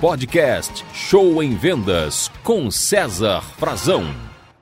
Podcast Show em Vendas com César Frazão.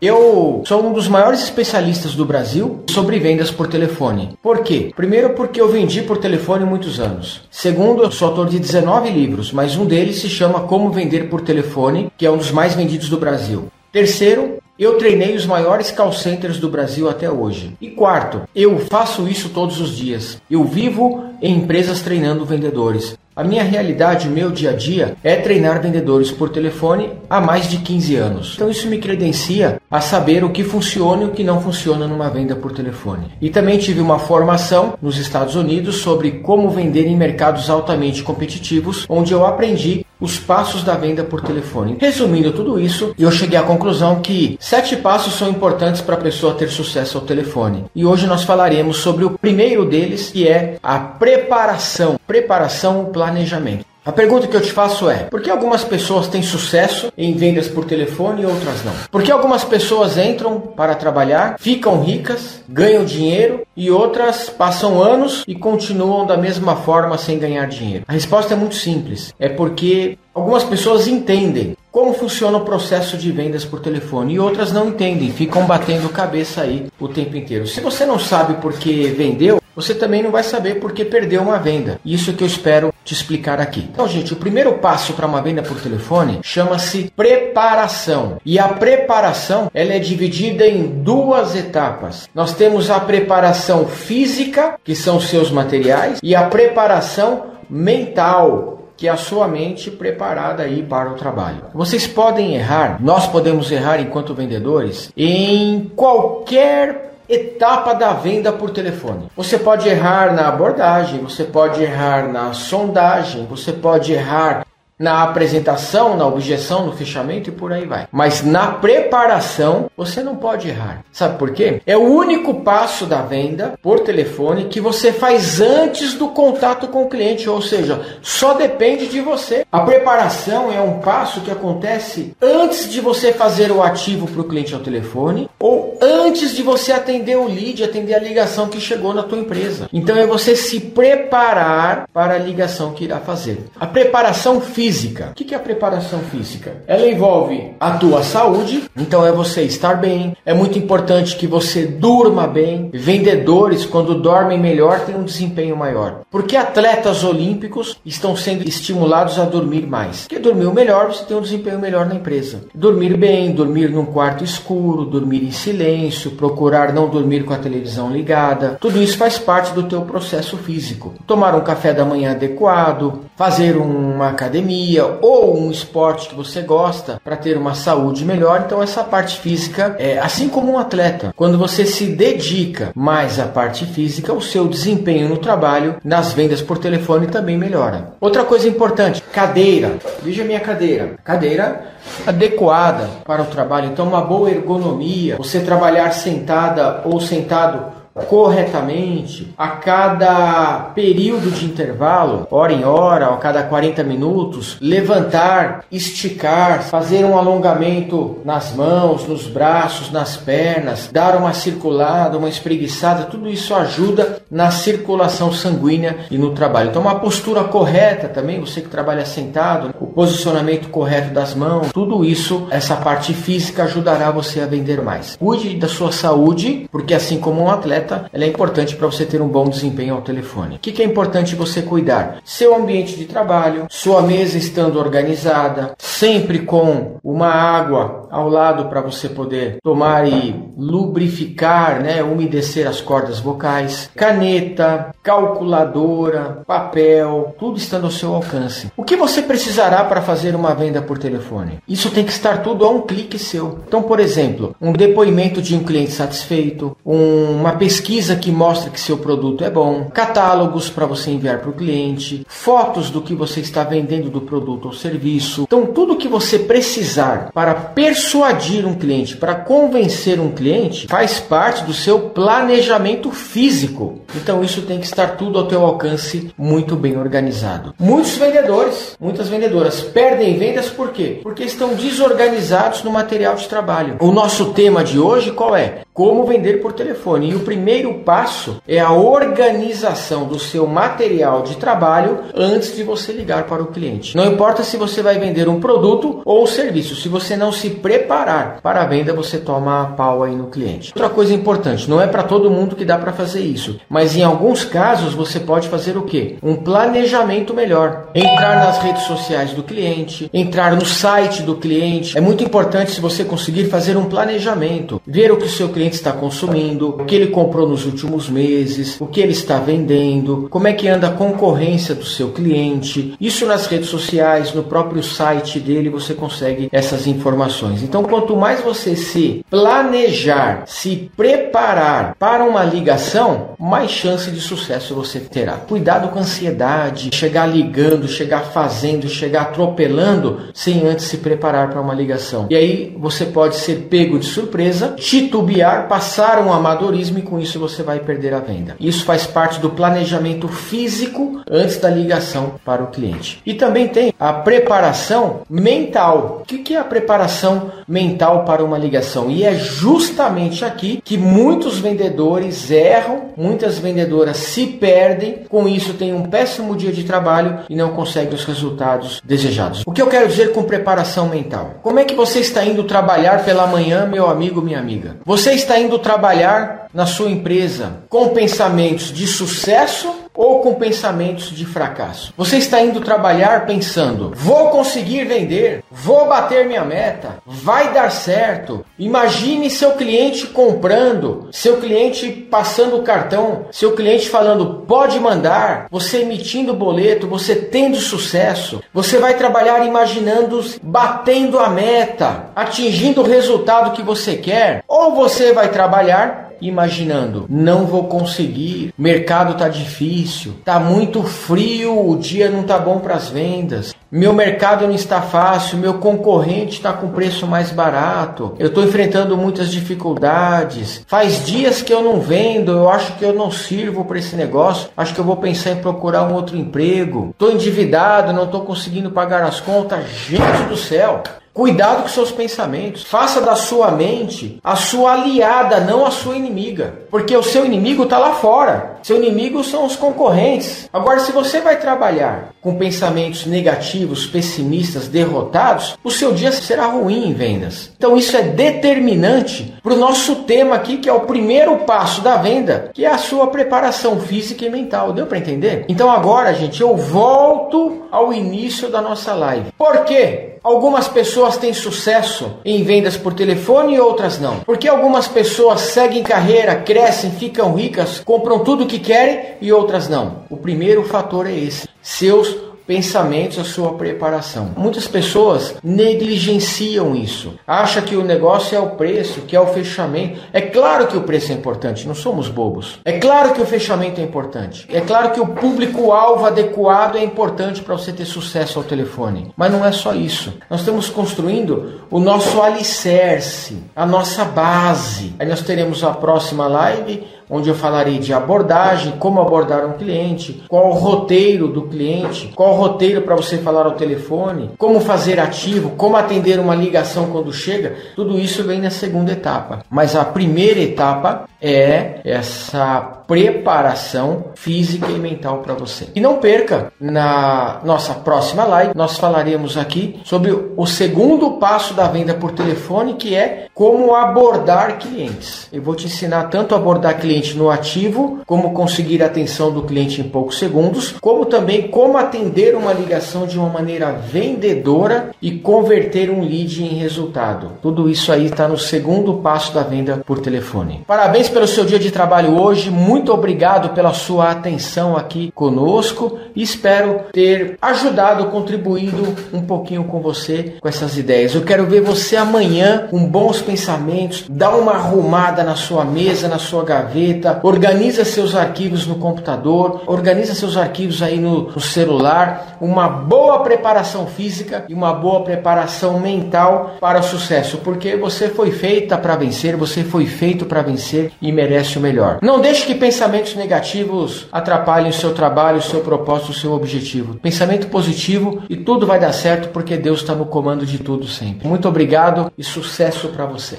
Eu sou um dos maiores especialistas do Brasil sobre vendas por telefone. Por quê? Primeiro, porque eu vendi por telefone muitos anos. Segundo, eu sou autor de 19 livros, mas um deles se chama Como Vender por Telefone, que é um dos mais vendidos do Brasil. Terceiro, eu treinei os maiores call centers do Brasil até hoje. E quarto, eu faço isso todos os dias. Eu vivo em empresas treinando vendedores. A minha realidade, o meu dia a dia é treinar vendedores por telefone há mais de 15 anos. Então isso me credencia a saber o que funciona e o que não funciona numa venda por telefone. E também tive uma formação nos Estados Unidos sobre como vender em mercados altamente competitivos, onde eu aprendi os passos da venda por telefone. Resumindo tudo isso, eu cheguei à conclusão que sete passos são importantes para a pessoa ter sucesso ao telefone. E hoje nós falaremos sobre o primeiro deles, que é a preparação. Preparação, planejamento. A pergunta que eu te faço é: por que algumas pessoas têm sucesso em vendas por telefone e outras não? Por que algumas pessoas entram para trabalhar, ficam ricas, ganham dinheiro e outras passam anos e continuam da mesma forma sem ganhar dinheiro? A resposta é muito simples: é porque algumas pessoas entendem como funciona o processo de vendas por telefone e outras não entendem, ficam batendo cabeça aí o tempo inteiro. Se você não sabe por que vendeu, você também não vai saber por que perdeu uma venda. Isso que eu espero te explicar aqui. Então, gente, o primeiro passo para uma venda por telefone chama-se preparação. E a preparação, ela é dividida em duas etapas. Nós temos a preparação física, que são seus materiais, e a preparação mental, que é a sua mente preparada aí para o trabalho. Vocês podem errar, nós podemos errar enquanto vendedores em qualquer etapa da venda por telefone. Você pode errar na abordagem, você pode errar na sondagem, você pode errar na apresentação, na objeção, no fechamento e por aí vai. Mas na preparação você não pode errar. Sabe por quê? É o único passo da venda por telefone que você faz antes do contato com o cliente, ou seja, só depende de você. A preparação é um passo que acontece antes de você fazer o ativo para o cliente ao telefone ou antes de você atender o lead, atender a ligação que chegou na tua empresa. Então é você se preparar para a ligação que irá fazer. A preparação física física. O que é a preparação física? Ela envolve a tua saúde, então é você estar bem. É muito importante que você durma bem. Vendedores, quando dormem melhor, têm um desempenho maior. Porque atletas olímpicos estão sendo estimulados a dormir mais. Porque dormiu melhor, você tem um desempenho melhor na empresa. Dormir bem, dormir num quarto escuro, dormir em silêncio, procurar não dormir com a televisão ligada. Tudo isso faz parte do teu processo físico. Tomar um café da manhã adequado, fazer uma academia academia ou um esporte que você gosta para ter uma saúde melhor. Então essa parte física é assim como um atleta. Quando você se dedica mais à parte física, o seu desempenho no trabalho, nas vendas por telefone também melhora. Outra coisa importante, cadeira. Veja minha cadeira. Cadeira adequada para o trabalho. Então uma boa ergonomia, você trabalhar sentada ou sentado corretamente a cada período de intervalo, hora em hora, a cada 40 minutos, levantar, esticar, fazer um alongamento nas mãos, nos braços, nas pernas, dar uma circulada, uma espreguiçada, tudo isso ajuda na circulação sanguínea e no trabalho. Então, uma postura correta também, você que trabalha sentado, o posicionamento correto das mãos, tudo isso, essa parte física ajudará você a vender mais. Cuide da sua saúde, porque assim como um atleta, ela é importante para você ter um bom desempenho ao telefone. O que, que é importante você cuidar? Seu ambiente de trabalho, sua mesa estando organizada, sempre com uma água ao lado para você poder tomar e lubrificar, né, umedecer as cordas vocais, caneta, calculadora, papel, tudo estando ao seu alcance. O que você precisará para fazer uma venda por telefone? Isso tem que estar tudo a um clique seu. Então, por exemplo, um depoimento de um cliente satisfeito, um, uma pesquisa que mostra que seu produto é bom, catálogos para você enviar para o cliente, fotos do que você está vendendo do produto ou serviço. Então, tudo que você precisar para persuadir persuadir um cliente, para convencer um cliente, faz parte do seu planejamento físico. Então isso tem que estar tudo ao teu alcance, muito bem organizado. Muitos vendedores, muitas vendedoras perdem vendas por quê? Porque estão desorganizados no material de trabalho. O nosso tema de hoje qual é? Como vender por telefone. E o primeiro passo é a organização do seu material de trabalho antes de você ligar para o cliente. Não importa se você vai vender um produto ou um serviço, se você não se preparar para a venda, você toma a pau aí no cliente. Outra coisa importante, não é para todo mundo que dá para fazer isso, mas em alguns casos você pode fazer o quê? Um planejamento melhor. Entrar nas redes sociais do cliente, entrar no site do cliente. É muito importante se você conseguir fazer um planejamento, ver o que o seu cliente está consumindo, o que ele comprou nos últimos meses, o que ele está vendendo, como é que anda a concorrência do seu cliente. Isso nas redes sociais, no próprio site dele, você consegue essas informações. Então, quanto mais você se planejar, se preparar para uma ligação, mais chance de sucesso você terá. Cuidado com a ansiedade, chegar ligando, chegar fazendo, chegar atropelando sem antes se preparar para uma ligação. E aí você pode ser pego de surpresa, titubear passar um amadorismo e com isso você vai perder a venda. Isso faz parte do planejamento físico antes da ligação para o cliente. E também tem a preparação mental. O que é a preparação mental para uma ligação? E é justamente aqui que muitos vendedores erram, muitas vendedoras se perdem, com isso tem um péssimo dia de trabalho e não conseguem os resultados desejados. O que eu quero dizer com preparação mental? Como é que você está indo trabalhar pela manhã, meu amigo, minha amiga? Você está indo trabalhar na sua empresa com pensamentos de sucesso ou com pensamentos de fracasso? Você está indo trabalhar pensando: vou conseguir vender, vou bater minha meta, vai dar certo. Imagine seu cliente comprando, seu cliente passando o cartão, seu cliente falando pode mandar, você emitindo o boleto, você tendo sucesso. Você vai trabalhar imaginando batendo a meta, atingindo o resultado que você quer, ou você vai trabalhar imaginando, não vou conseguir, mercado tá difícil, tá muito frio, o dia não tá bom para as vendas. Meu mercado não está fácil, meu concorrente está com preço mais barato. Eu estou enfrentando muitas dificuldades. Faz dias que eu não vendo, eu acho que eu não sirvo para esse negócio. Acho que eu vou pensar em procurar um outro emprego. Estou endividado, não estou conseguindo pagar as contas. Gente do céu! Cuidado com seus pensamentos. Faça da sua mente a sua aliada, não a sua inimiga. Porque o seu inimigo está lá fora. Seu inimigo são os concorrentes. Agora, se você vai trabalhar com pensamentos negativos, pessimistas, derrotados, o seu dia será ruim em vendas. Então, isso é determinante para o nosso tema aqui, que é o primeiro passo da venda, que é a sua preparação física e mental. Deu para entender? Então, agora, gente, eu volto ao início da nossa live. Por quê? Algumas pessoas têm sucesso em vendas por telefone e outras não. Porque algumas pessoas seguem carreira, crescem, ficam ricas, compram tudo o que querem e outras não. O primeiro fator é esse: seus pensamentos, a sua preparação. Muitas pessoas negligenciam isso. Acha que o negócio é o preço, que é o fechamento. É claro que o preço é importante, não somos bobos. É claro que o fechamento é importante. É claro que o público-alvo adequado é importante para você ter sucesso ao telefone. Mas não é só isso. Nós estamos construindo o nosso alicerce, a nossa base. Aí nós teremos a próxima live onde eu falarei de abordagem, como abordar um cliente, qual o roteiro do cliente, qual o roteiro para você falar ao telefone, como fazer ativo, como atender uma ligação quando chega, tudo isso vem na segunda etapa. Mas a primeira etapa é essa preparação física e mental para você. E não perca, na nossa próxima live, nós falaremos aqui sobre o segundo passo da venda por telefone, que é como abordar clientes. Eu vou te ensinar tanto a abordar cliente no ativo, como conseguir a atenção do cliente em poucos segundos, como também como atender uma ligação de uma maneira vendedora e converter um lead em resultado. Tudo isso aí está no segundo passo da venda por telefone. Parabéns pelo seu dia de trabalho hoje. Muito obrigado pela sua atenção aqui conosco e espero ter ajudado, contribuído um pouquinho com você com essas ideias. Eu quero ver você amanhã com bons pensamentos, dá uma arrumada na sua mesa, na sua gaveta organiza seus arquivos no computador, organiza seus arquivos aí no, no celular, uma boa preparação física e uma boa preparação mental para o sucesso, porque você foi feita para vencer, você foi feito para vencer e merece o melhor. Não deixe que pensamentos negativos atrapalhem o seu trabalho, o seu propósito, o seu objetivo. Pensamento positivo e tudo vai dar certo porque Deus está no comando de tudo sempre. Muito obrigado e sucesso para você.